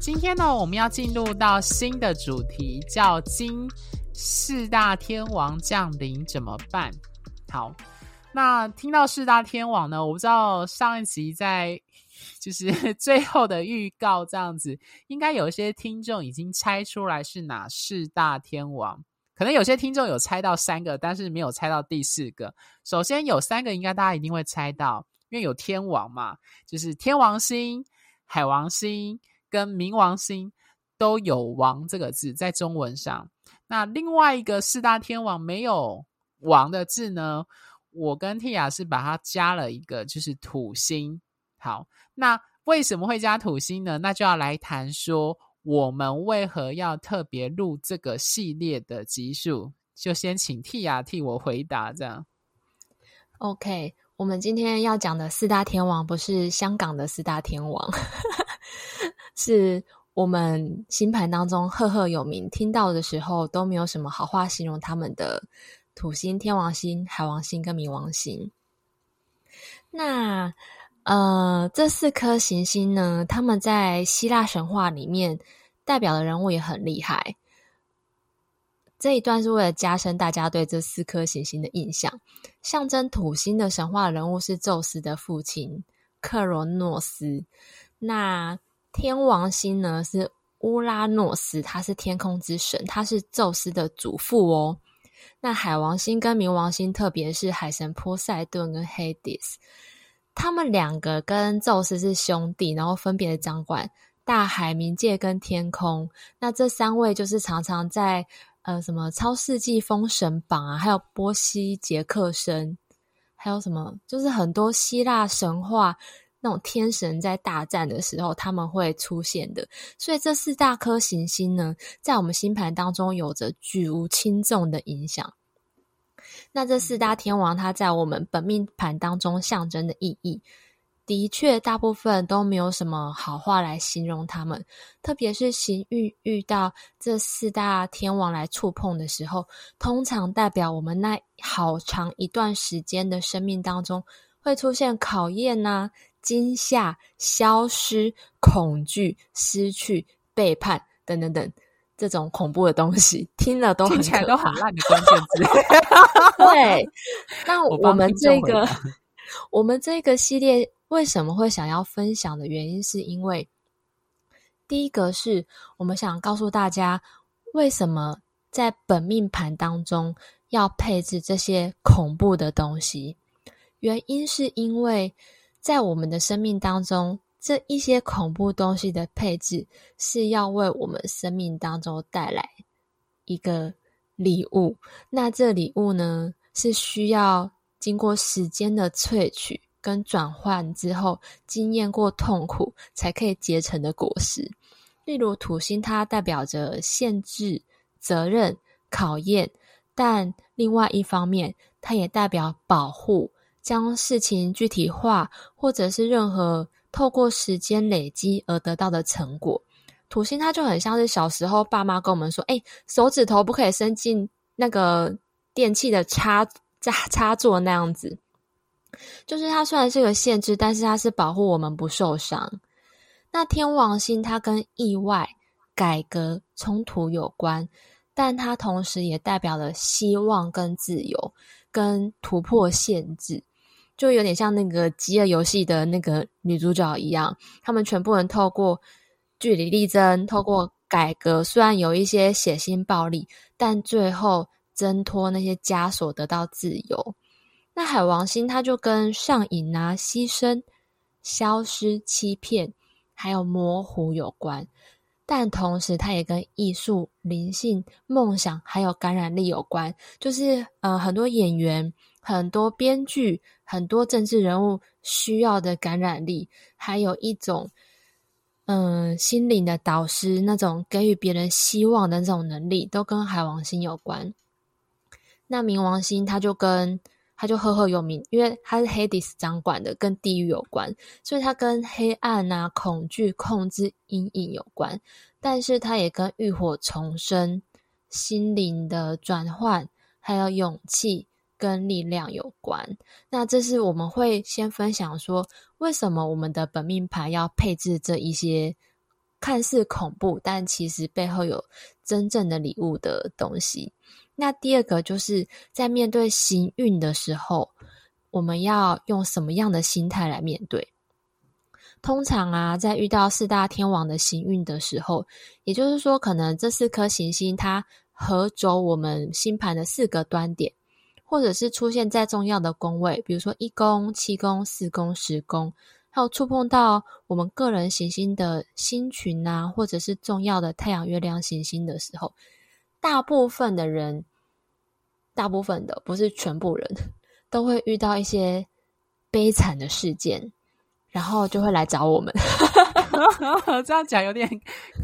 今天呢，我们要进入到新的主题，叫金四大天王降临怎么办？好，那听到四大天王呢，我不知道上一集在就是最后的预告这样子，应该有一些听众已经猜出来是哪四大天王，可能有些听众有猜到三个，但是没有猜到第四个。首先有三个，应该大家一定会猜到，因为有天王嘛，就是天王星、海王星。跟冥王星都有“王”这个字在中文上。那另外一个四大天王没有“王”的字呢？我跟 Tia 是把它加了一个，就是土星。好，那为什么会加土星呢？那就要来谈说我们为何要特别录这个系列的集数。就先请 Tia 替我回答，这样。OK，我们今天要讲的四大天王不是香港的四大天王。是我们星盘当中赫赫有名，听到的时候都没有什么好话形容他们的土星、天王星、海王星跟冥王星。那呃，这四颗行星呢，他们在希腊神话里面代表的人物也很厉害。这一段是为了加深大家对这四颗行星的印象。象征土星的神话人物是宙斯的父亲克罗诺斯。那天王星呢是乌拉诺斯，他是天空之神，他是宙斯的祖父哦。那海王星跟冥王星，特别是海神波塞顿跟黑迪斯，他们两个跟宙斯是兄弟，然后分别掌管大海、冥界跟天空。那这三位就是常常在呃什么超世纪封神榜啊，还有波西杰克森，还有什么就是很多希腊神话。那种天神在大战的时候，他们会出现的。所以这四大颗行星呢，在我们星盘当中有着举无轻重的影响。那这四大天王，它在我们本命盘当中象征的意义，的确大部分都没有什么好话来形容他们。特别是行运遇到这四大天王来触碰的时候，通常代表我们那好长一段时间的生命当中会出现考验呐、啊。惊吓、消失、恐惧、失去、背叛等等等，这种恐怖的东西，听了都很都很烂的关键字。对，那我们这个我，我们这个系列为什么会想要分享的原因，是因为第一个是我们想告诉大家，为什么在本命盘当中要配置这些恐怖的东西，原因是因为。在我们的生命当中，这一些恐怖东西的配置是要为我们生命当中带来一个礼物。那这礼物呢，是需要经过时间的萃取跟转换之后，经验过痛苦才可以结成的果实。例如土星，它代表着限制、责任、考验；但另外一方面，它也代表保护。将事情具体化，或者是任何透过时间累积而得到的成果，土星它就很像是小时候爸妈跟我们说：“哎，手指头不可以伸进那个电器的插插插座那样子。”就是它虽然是个限制，但是它是保护我们不受伤。那天王星它跟意外、改革、冲突有关，但它同时也代表了希望跟自由，跟突破限制。就有点像那个《饥饿游戏》的那个女主角一样，他们全部人透过据理力争，透过改革，虽然有一些血腥暴力，但最后挣脱那些枷锁，得到自由。那海王星，它就跟上瘾啊、牺牲、消失、欺骗，还有模糊有关，但同时它也跟艺术、灵性、梦想还有感染力有关，就是呃，很多演员。很多编剧、很多政治人物需要的感染力，还有一种嗯，心灵的导师那种给予别人希望的那种能力，都跟海王星有关。那冥王星，它就跟它就赫赫有名，因为它是 Hades 掌管的，跟地狱有关，所以它跟黑暗啊、恐惧、控制、阴影有关。但是它也跟浴火重生、心灵的转换，还有勇气跟力量有关。那这是我们会先分享说，为什么我们的本命盘要配置这一些看似恐怖，但其实背后有真正的礼物的东西。那第二个就是在面对行运的时候，我们要用什么样的心态来面对？通常啊，在遇到四大天王的行运的时候，也就是说，可能这四颗行星它合轴我们星盘的四个端点，或者是出现在重要的宫位，比如说一宫、七宫、四宫、十宫，还有触碰到我们个人行星的星群啊，或者是重要的太阳、月亮行星的时候。大部分的人，大部分的不是全部人，都会遇到一些悲惨的事件，然后就会来找我们。这样讲有点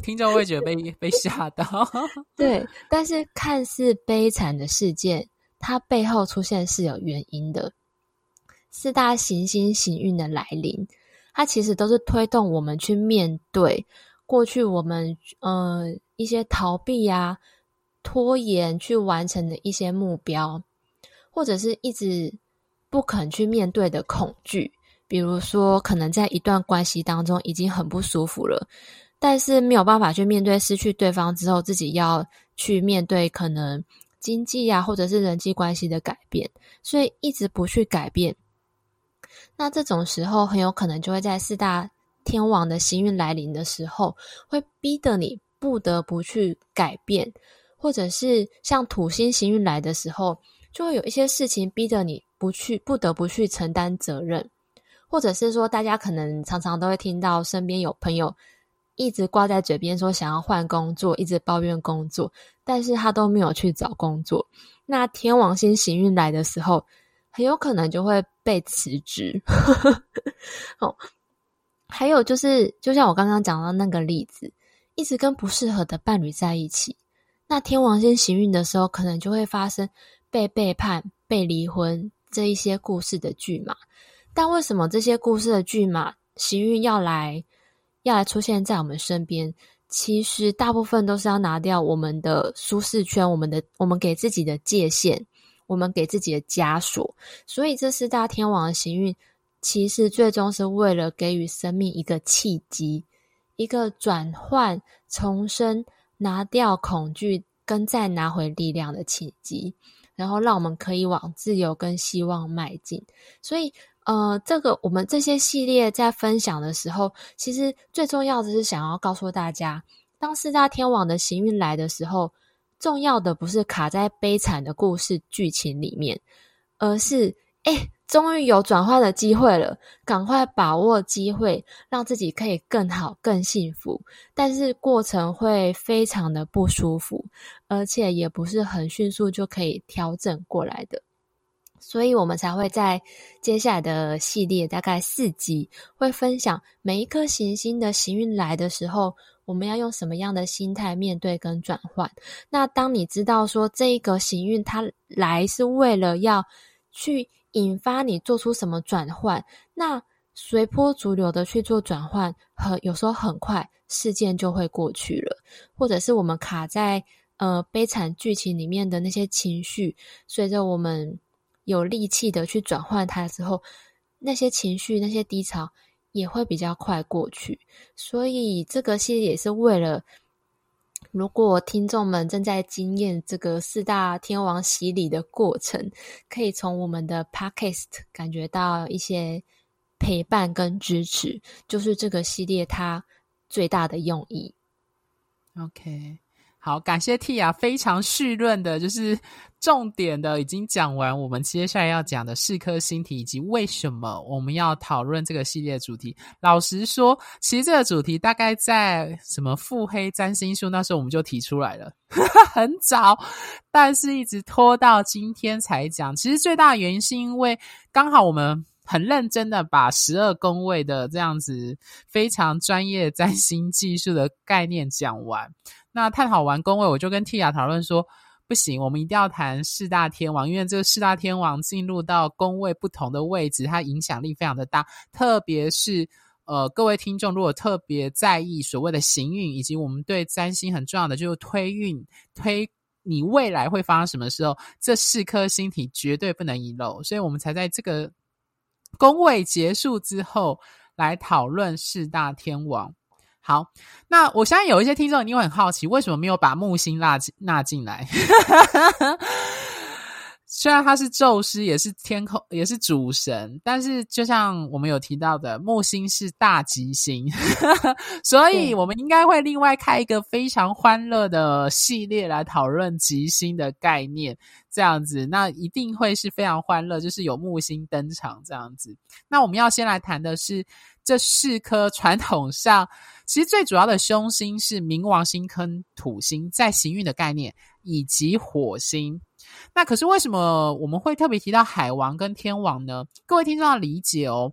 听众会觉得被被吓到。对，但是看似悲惨的事件，它背后出现是有原因的。四大行星行运的来临，它其实都是推动我们去面对过去我们呃一些逃避呀、拖延去完成的一些目标，或者是一直不肯去面对的恐惧，比如说，可能在一段关系当中已经很不舒服了，但是没有办法去面对失去对方之后，自己要去面对可能经济啊，或者是人际关系的改变，所以一直不去改变。那这种时候，很有可能就会在四大天王的行运来临的时候，会逼得你不得不去改变。或者是像土星行运来的时候，就会有一些事情逼着你不去，不得不去承担责任。或者是说，大家可能常常都会听到身边有朋友一直挂在嘴边说想要换工作，一直抱怨工作，但是他都没有去找工作。那天王星行运来的时候，很有可能就会被辞职。哦，还有就是，就像我刚刚讲到那个例子，一直跟不适合的伴侣在一起。那天王星行运的时候，可能就会发生被背叛、被离婚这一些故事的剧码。但为什么这些故事的剧码行运要来，要来出现在我们身边？其实大部分都是要拿掉我们的舒适圈，我们的我们给自己的界限，我们给自己的枷锁。所以这四大天王的行运，其实最终是为了给予生命一个契机，一个转换、重生。拿掉恐惧，跟再拿回力量的契机，然后让我们可以往自由跟希望迈进。所以，呃，这个我们这些系列在分享的时候，其实最重要的是想要告诉大家，当四大天王的行运来的时候，重要的不是卡在悲惨的故事剧情里面，而是，哎。终于有转换的机会了，赶快把握机会，让自己可以更好、更幸福。但是过程会非常的不舒服，而且也不是很迅速就可以调整过来的。所以我们才会在接下来的系列，大概四集，会分享每一颗行星的行运来的时候，我们要用什么样的心态面对跟转换。那当你知道说这一个行运它来是为了要去。引发你做出什么转换？那随波逐流的去做转换，很有时候很快事件就会过去了，或者是我们卡在呃悲惨剧情里面的那些情绪，随着我们有力气的去转换它的时候，那些情绪那些低潮也会比较快过去。所以这个系列也是为了。如果听众们正在经验这个四大天王洗礼的过程，可以从我们的 Podcast 感觉到一些陪伴跟支持，就是这个系列它最大的用意。OK。好，感谢 T 啊非常绪论的，就是重点的已经讲完。我们接下来要讲的四颗星体以及为什么我们要讨论这个系列主题。老实说，其实这个主题大概在什么腹黑占星术那时候我们就提出来了，很早，但是一直拖到今天才讲。其实最大的原因是因为刚好我们很认真的把十二宫位的这样子非常专业占星技术的概念讲完。那探讨完宫位，我就跟 Tia 讨论说，不行，我们一定要谈四大天王，因为这个四大天王进入到宫位不同的位置，它影响力非常的大。特别是呃，各位听众如果特别在意所谓的行运，以及我们对占星很重要的就是推运，推你未来会发生什么时候，这四颗星体绝对不能遗漏。所以我们才在这个宫位结束之后来讨论四大天王。好，那我相信有一些听众你会很好奇，为什么没有把木星纳进纳进来？虽然他是宙斯，也是天空，也是主神，但是就像我们有提到的，木星是大吉星，所以我们应该会另外开一个非常欢乐的系列来讨论吉星的概念，这样子，那一定会是非常欢乐，就是有木星登场这样子。那我们要先来谈的是这四颗传统上，其实最主要的凶星是冥王星跟土星，在行运的概念，以及火星。那可是为什么我们会特别提到海王跟天王呢？各位听众要理解哦，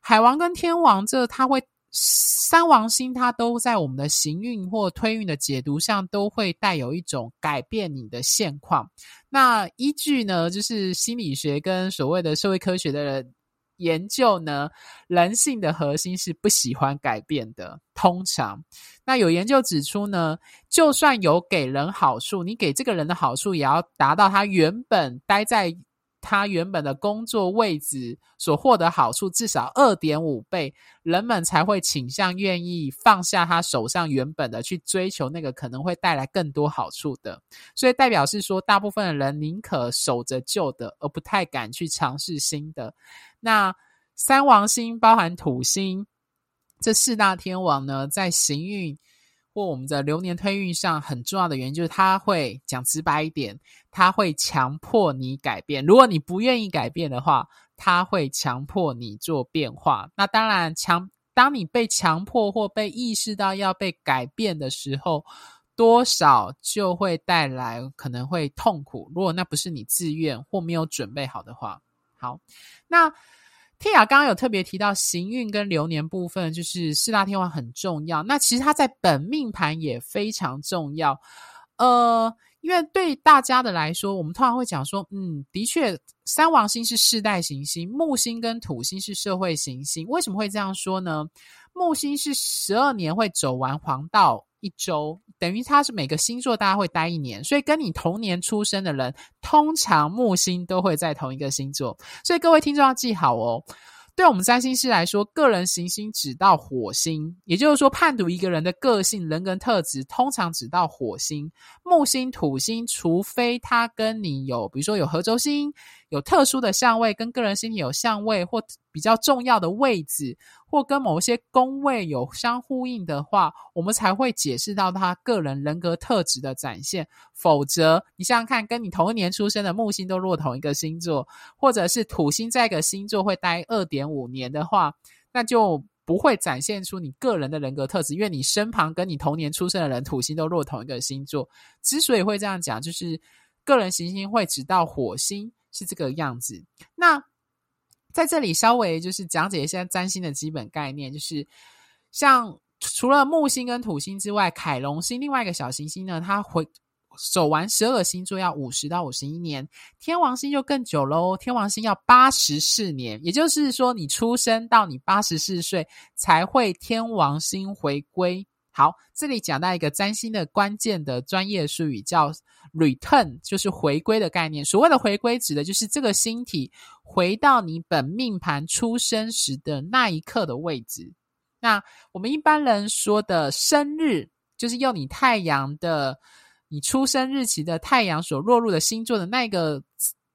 海王跟天王这他会三王星，它都在我们的行运或推运的解读上，都会带有一种改变你的现况。那依据呢，就是心理学跟所谓的社会科学的人。研究呢，人性的核心是不喜欢改变的。通常，那有研究指出呢，就算有给人好处，你给这个人的好处，也要达到他原本待在他原本的工作位置所获得好处至少二点五倍，人们才会倾向愿意放下他手上原本的，去追求那个可能会带来更多好处的。所以，代表是说，大部分的人宁可守着旧的，而不太敢去尝试新的。那三王星包含土星，这四大天王呢，在行运或我们的流年推运上很重要的原因，就是他会讲直白一点，他会强迫你改变。如果你不愿意改变的话，他会强迫你做变化。那当然，强当你被强迫或被意识到要被改变的时候，多少就会带来可能会痛苦。如果那不是你自愿或没有准备好的话。好，那天雅刚刚有特别提到行运跟流年部分，就是四大天王很重要。那其实它在本命盘也非常重要。呃，因为对大家的来说，我们通常会讲说，嗯，的确，三王星是世代行星，木星跟土星是社会行星。为什么会这样说呢？木星是十二年会走完黄道。一周等于它是每个星座大家会待一年，所以跟你同年出生的人，通常木星都会在同一个星座。所以各位听众要记好哦。对我们占星师来说，个人行星指到火星，也就是说判读一个人的个性、人格特质，通常指到火星、木星、土星，除非他跟你有，比如说有合轴星。有特殊的相位，跟个人星体有相位，或比较重要的位置，或跟某些宫位有相呼应的话，我们才会解释到他个人人格特质的展现。否则，你想想看，跟你同一年出生的木星都落同一个星座，或者是土星在一个星座会待二点五年的话，那就不会展现出你个人的人格特质，因为你身旁跟你同年出生的人，土星都落同一个星座。之所以会这样讲，就是个人行星会指到火星。是这个样子。那在这里稍微就是讲解一下占星的基本概念，就是像除了木星跟土星之外，凯龙星另外一个小行星呢，它会走完十二星座要五十到五十一年，天王星就更久喽，天王星要八十四年，也就是说你出生到你八十四岁才会天王星回归。好，这里讲到一个占星的关键的专业术语，叫 return，就是回归的概念。所谓的回归，指的就是这个星体回到你本命盘出生时的那一刻的位置。那我们一般人说的生日，就是用你太阳的你出生日期的太阳所落入的星座的那个。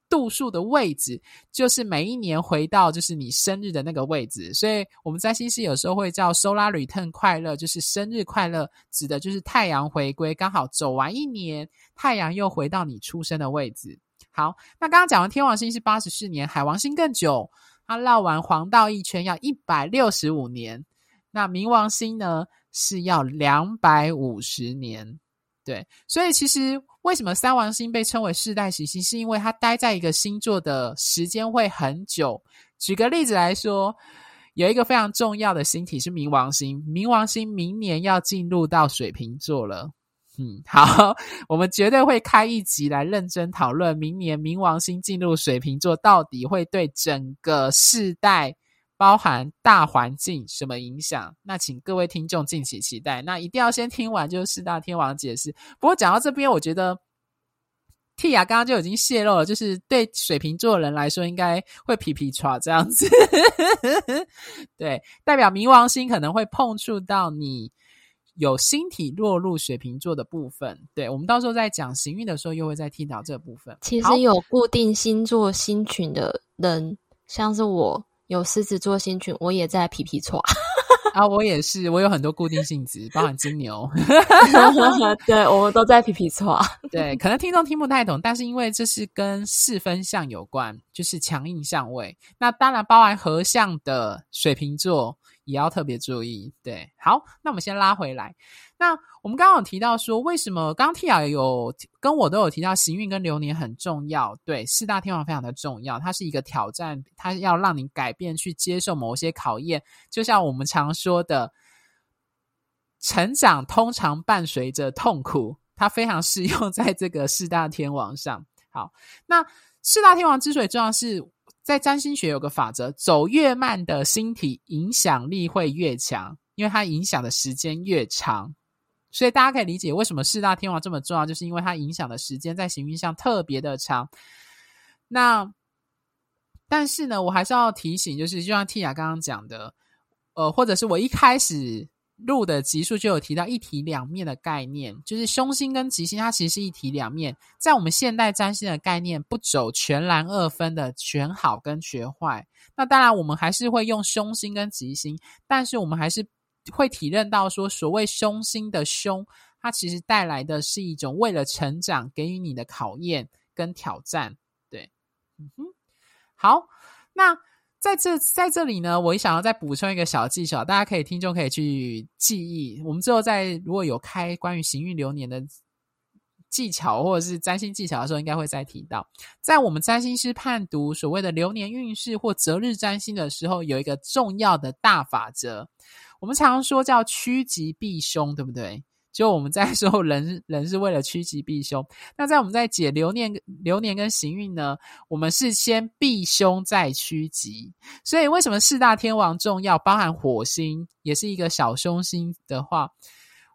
度数的位置，就是每一年回到就是你生日的那个位置，所以我们在星师有时候会叫 Solar Return 快乐，就是生日快乐，指的就是太阳回归，刚好走完一年，太阳又回到你出生的位置。好，那刚刚讲完天王星是八十四年，海王星更久，它绕完黄道一圈要一百六十五年，那冥王星呢是要两百五十年。对，所以其实为什么三王星被称为世代行星，是因为它待在一个星座的时间会很久，举个例子来说，有一个非常重要的星体是冥王星，冥王星明年要进入到水瓶座了。嗯，好，我们绝对会开一集来认真讨论明年冥王星进入水瓶座到底会对整个世代，包含大环境什么影响？那请各位听众敬请期待。那一定要先听完就是四大天王解释。不过讲到这边，我觉得 Tia 刚刚就已经泄露了，就是对水瓶座的人来说，应该会皮皮抓这样子。对，代表冥王星可能会碰触到你。有星体落入水瓶座的部分，对，我们到时候在讲行运的时候，又会再提到这部分。其实有固定星座星群的人，像是我有狮子座星群，我也在皮皮错 啊，我也是，我有很多固定性质，包含金牛，对，我们都在皮皮错。对，可能听众听不太懂，但是因为这是跟四分相有关，就是强硬相位，那当然包含合相的水瓶座。也要特别注意，对，好，那我们先拉回来。那我们刚刚有提到说，为什么刚刚 Tia 有跟我都有提到行运跟流年很重要，对，四大天王非常的重要，它是一个挑战，它要让你改变去接受某些考验，就像我们常说的，成长通常伴随着痛苦，它非常适用在这个四大天王上。好，那四大天王之所以重要是。在占星学有个法则，走越慢的星体影响力会越强，因为它影响的时间越长。所以大家可以理解为什么四大天王这么重要，就是因为它影响的时间在行运上特别的长。那但是呢，我还是要提醒，就是就像 Tia 刚刚讲的，呃，或者是我一开始。录的集数就有提到一体两面的概念，就是凶星跟吉星，它其实是一体两面。在我们现代占星的概念，不走全蓝二分的全好跟全坏。那当然，我们还是会用凶星跟吉星，但是我们还是会体认到说，所谓凶星的凶，它其实带来的是一种为了成长给予你的考验跟挑战。对，嗯哼，好，那。在这在这里呢，我也想要再补充一个小技巧，大家可以听众可以去记忆。我们之后在如果有开关于行运流年的技巧或者是占星技巧的时候，应该会再提到。在我们占星师判读所谓的流年运势或择日占星的时候，有一个重要的大法则，我们常说叫趋吉避凶，对不对？就我们在说人 人是为了趋吉避凶，那在我们在解流年流年跟行运呢，我们是先避凶再趋吉。所以为什么四大天王重要？包含火星也是一个小凶星的话。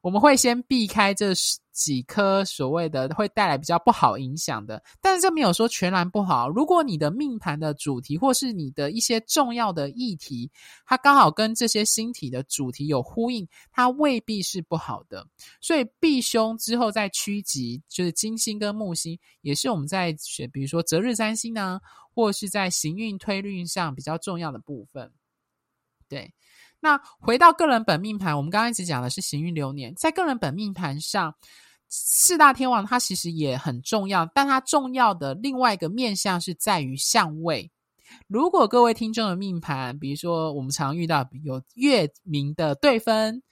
我们会先避开这几颗所谓的会带来比较不好影响的，但是这没有说全然不好。如果你的命盘的主题或是你的一些重要的议题，它刚好跟这些星体的主题有呼应，它未必是不好的。所以避凶之后再趋吉，就是金星跟木星，也是我们在选，比如说择日三星呢，或是在行运推运上比较重要的部分。对。那回到个人本命盘，我们刚刚一直讲的是行运流年，在个人本命盘上，四大天王它其实也很重要，但它重要的另外一个面向是在于相位。如果各位听众的命盘，比如说我们常遇到有月冥的对分、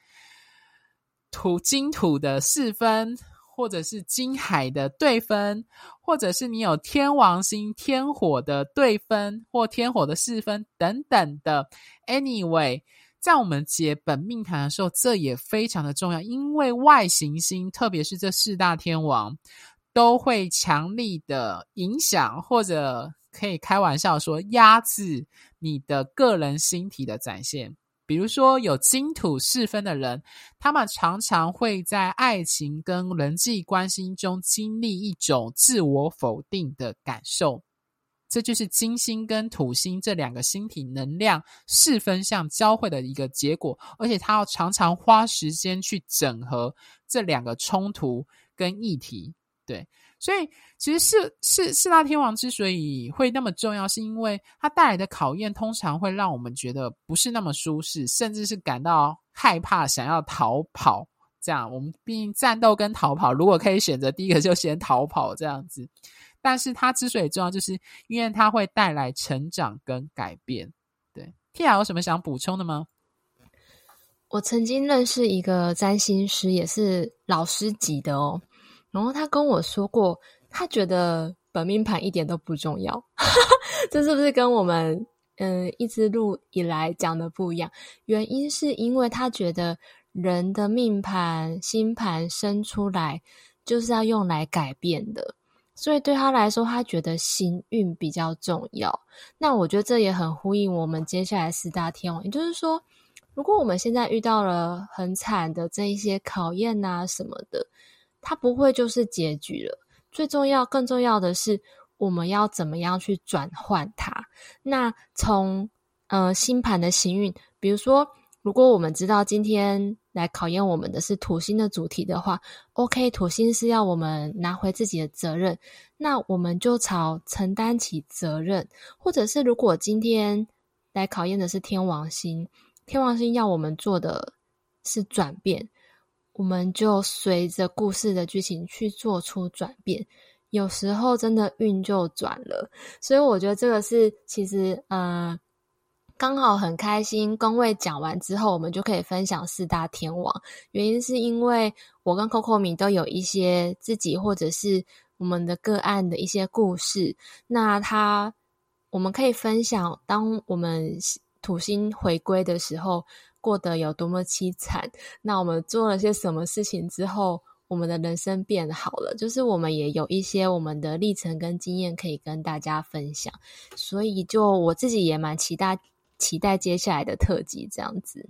土金土的四分，或者是金海的对分，或者是你有天王星天火的对分或天火的四分等等的，anyway。在我们解本命盘的时候，这也非常的重要，因为外行星，特别是这四大天王，都会强力的影响，或者可以开玩笑说压制你的个人星体的展现。比如说有金土四分的人，他们常常会在爱情跟人际关系中经历一种自我否定的感受。这就是金星跟土星这两个星体能量四分相交汇的一个结果，而且它要常常花时间去整合这两个冲突跟议题。对，所以其实四四四大天王之所以会那么重要，是因为它带来的考验通常会让我们觉得不是那么舒适，甚至是感到害怕，想要逃跑。这样，我们毕竟战斗跟逃跑，如果可以选择，第一个就先逃跑这样子。但是它之所以重要，就是因为它会带来成长跟改变。对，Tia 有什么想补充的吗？我曾经认识一个占星师，也是老师级的哦。然后他跟我说过，他觉得本命盘一点都不重要。这是不是跟我们嗯、一直录以来讲的不一样。原因是因为他觉得人的命盘、星盘生出来就是要用来改变的，所以对他来说，他觉得行运比较重要。那我觉得这也很呼应我们接下来四大天王，也就是说，如果我们现在遇到了很惨的这一些考验啊什么的，它不会就是结局了。最重要、更重要的是，我们要怎么样去转换它？那从呃星盘的行运，比如说，如果我们知道今天来考验我们的是土星的主题的话，OK，土星是要我们拿回自己的责任，那我们就朝承担起责任。或者是如果今天来考验的是天王星，天王星要我们做的是转变。我们就随着故事的剧情去做出转变，有时候真的运就转了，所以我觉得这个是其实呃刚好很开心。宫位讲完之后，我们就可以分享四大天王。原因是因为我跟 Coco 米都有一些自己或者是我们的个案的一些故事，那他我们可以分享，当我们土星回归的时候。过得有多么凄惨？那我们做了些什么事情之后，我们的人生变好了？就是我们也有一些我们的历程跟经验可以跟大家分享，所以就我自己也蛮期待期待接下来的特辑这样子。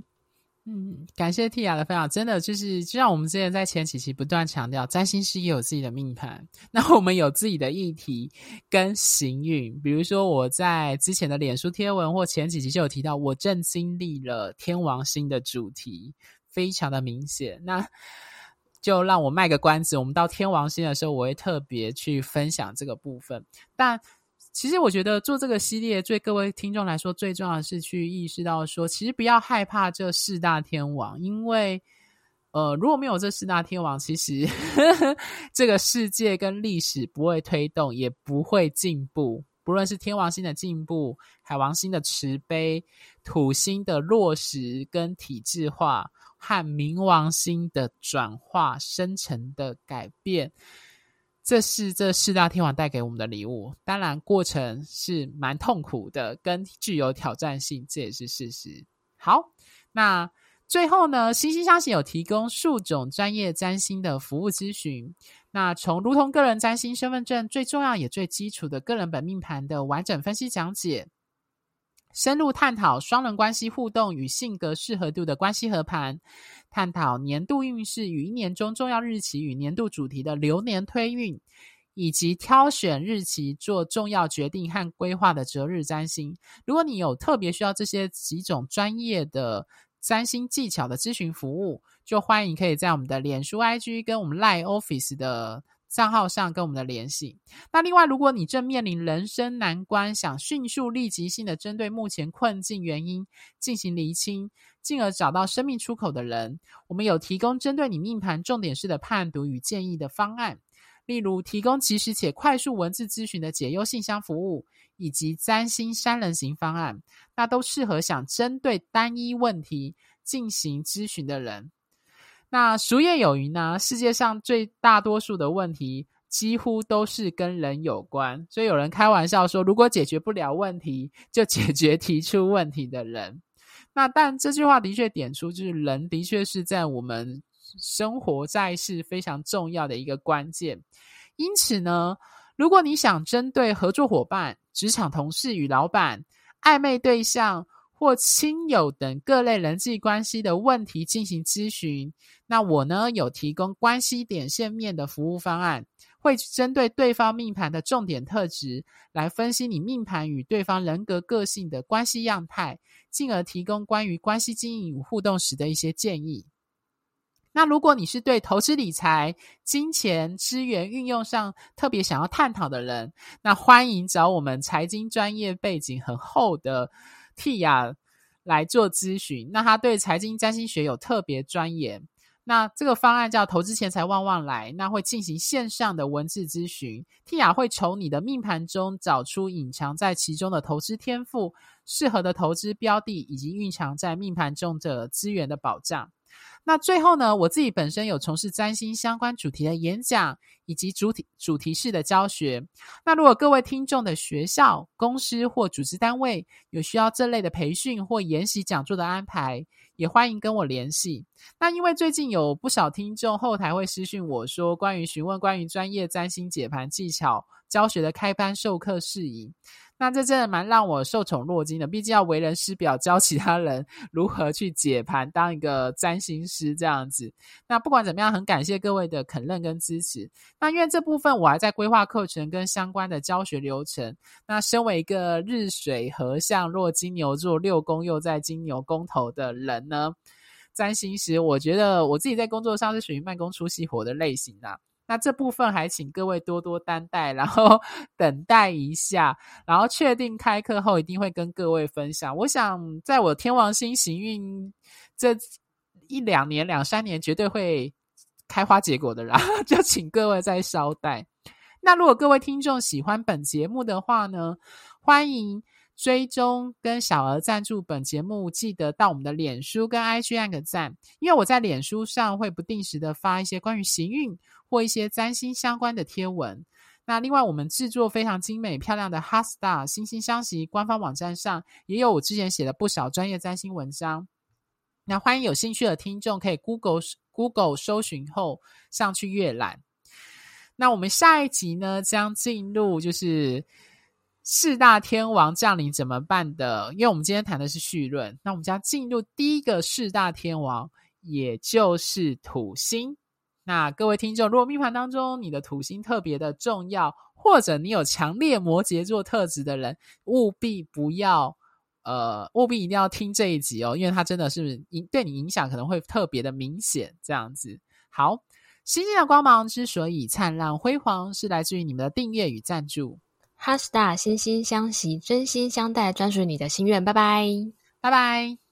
嗯，感谢 Tia 的分享，真的就是就像我们之前在前几期不断强调，占星师也有自己的命盘，那我们有自己的议题跟行运。比如说我在之前的脸书贴文或前几集就有提到，我正经历了天王星的主题，非常的明显。那就让我卖个关子，我们到天王星的时候，我会特别去分享这个部分，但。其实我觉得做这个系列，对各位听众来说，最重要的是去意识到说，其实不要害怕这四大天王，因为，呃，如果没有这四大天王，其实呵 呵这个世界跟历史不会推动，也不会进步。不论是天王星的进步、海王星的慈悲、土星的落实跟体制化，和冥王星的转化、生成的改变。这是这四大天王带给我们的礼物，当然过程是蛮痛苦的，跟具有挑战性，这也是事实。好，那最后呢，星星相信有提供数种专业占星的服务咨询，那从如同个人占星身份证最重要也最基础的个人本命盘的完整分析讲解。深入探讨双人关系互动与性格适合度的关系合盘，探讨年度运势与一年中重要日期与年度主题的流年推运，以及挑选日期做重要决定和规划的择日占星。如果你有特别需要这些几种专业的占星技巧的咨询服务，就欢迎可以在我们的脸书 IG 跟我们 Line Office 的。账号上跟我们的联系。那另外，如果你正面临人生难关，想迅速立即性的针对目前困境原因进行厘清，进而找到生命出口的人，我们有提供针对你命盘重点式的判读与建议的方案，例如提供即时且快速文字咨询的解忧信箱服务，以及占星三人行方案，那都适合想针对单一问题进行咨询的人。那俗谚有云呢，世界上最大多数的问题几乎都是跟人有关，所以有人开玩笑说，如果解决不了问题，就解决提出问题的人。那但这句话的确点出，就是人的确是在我们生活在世非常重要的一个关键。因此呢，如果你想针对合作伙伴、职场同事与老板、暧昧对象，或亲友等各类人际关系的问题进行咨询，那我呢有提供关系点线面的服务方案，会针对对方命盘的重点特质来分析你命盘与对方人格个性的关系样态，进而提供关于关系经营与互动时的一些建议。那如果你是对投资理财、金钱资源运用上特别想要探讨的人，那欢迎找我们财经专业背景很厚的。Tia 来做咨询，那他对财经占星学有特别钻研。那这个方案叫“投资钱财旺旺来”，那会进行线上的文字咨询。Tia 会从你的命盘中找出隐藏在其中的投资天赋、适合的投资标的，以及蕴藏在命盘中的资源的保障。那最后呢，我自己本身有从事占星相关主题的演讲以及主题主题式的教学。那如果各位听众的学校、公司或组织单位有需要这类的培训或研习讲座的安排，也欢迎跟我联系。那因为最近有不少听众后台会私讯我说，关于询问关于专业占星解盘技巧教学的开班授课事宜。那这真的蛮让我受宠若惊的，毕竟要为人师表，教其他人 如何去解盘，当一个占星师这样子。那不管怎么样，很感谢各位的肯认跟支持。那因为这部分我还在规划课程跟相关的教学流程。那身为一个日水合相若金牛座六宫又在金牛宫头的人呢，占星师，我觉得我自己在工作上是属于慢工出细活的类型的。那这部分还请各位多多担待，然后 等待一下，然后确定开课后一定会跟各位分享。我想在我天王星行运这一两年、两三年，绝对会开花结果的啦，就请各位再稍待。那如果各位听众喜欢本节目的话呢，欢迎追踪跟小额赞助本节目，记得到我们的脸书跟 IG 按个赞，因为我在脸书上会不定时的发一些关于行运。或一些占星相关的贴文。那另外，我们制作非常精美漂亮的 HeartStar 心星相惜官方网站上，也有我之前写的不少专业占星文章。那欢迎有兴趣的听众可以 Google Google 搜寻后上去阅览。那我们下一集呢，将进入就是四大天王降临怎么办的，因为我们今天谈的是绪论。那我们将进入第一个四大天王，也就是土星。那各位听众，如果命盘当中你的土星特别的重要，或者你有强烈摩羯座特质的人，务必不要，呃，务必一定要听这一集哦，因为它真的是影对你影响可能会特别的明显。这样子，好，星星的光芒之所以灿烂辉煌，是来自于你们的订阅与赞助。哈斯塔，心心相惜，真心相待，专属你的心愿。拜拜，拜拜。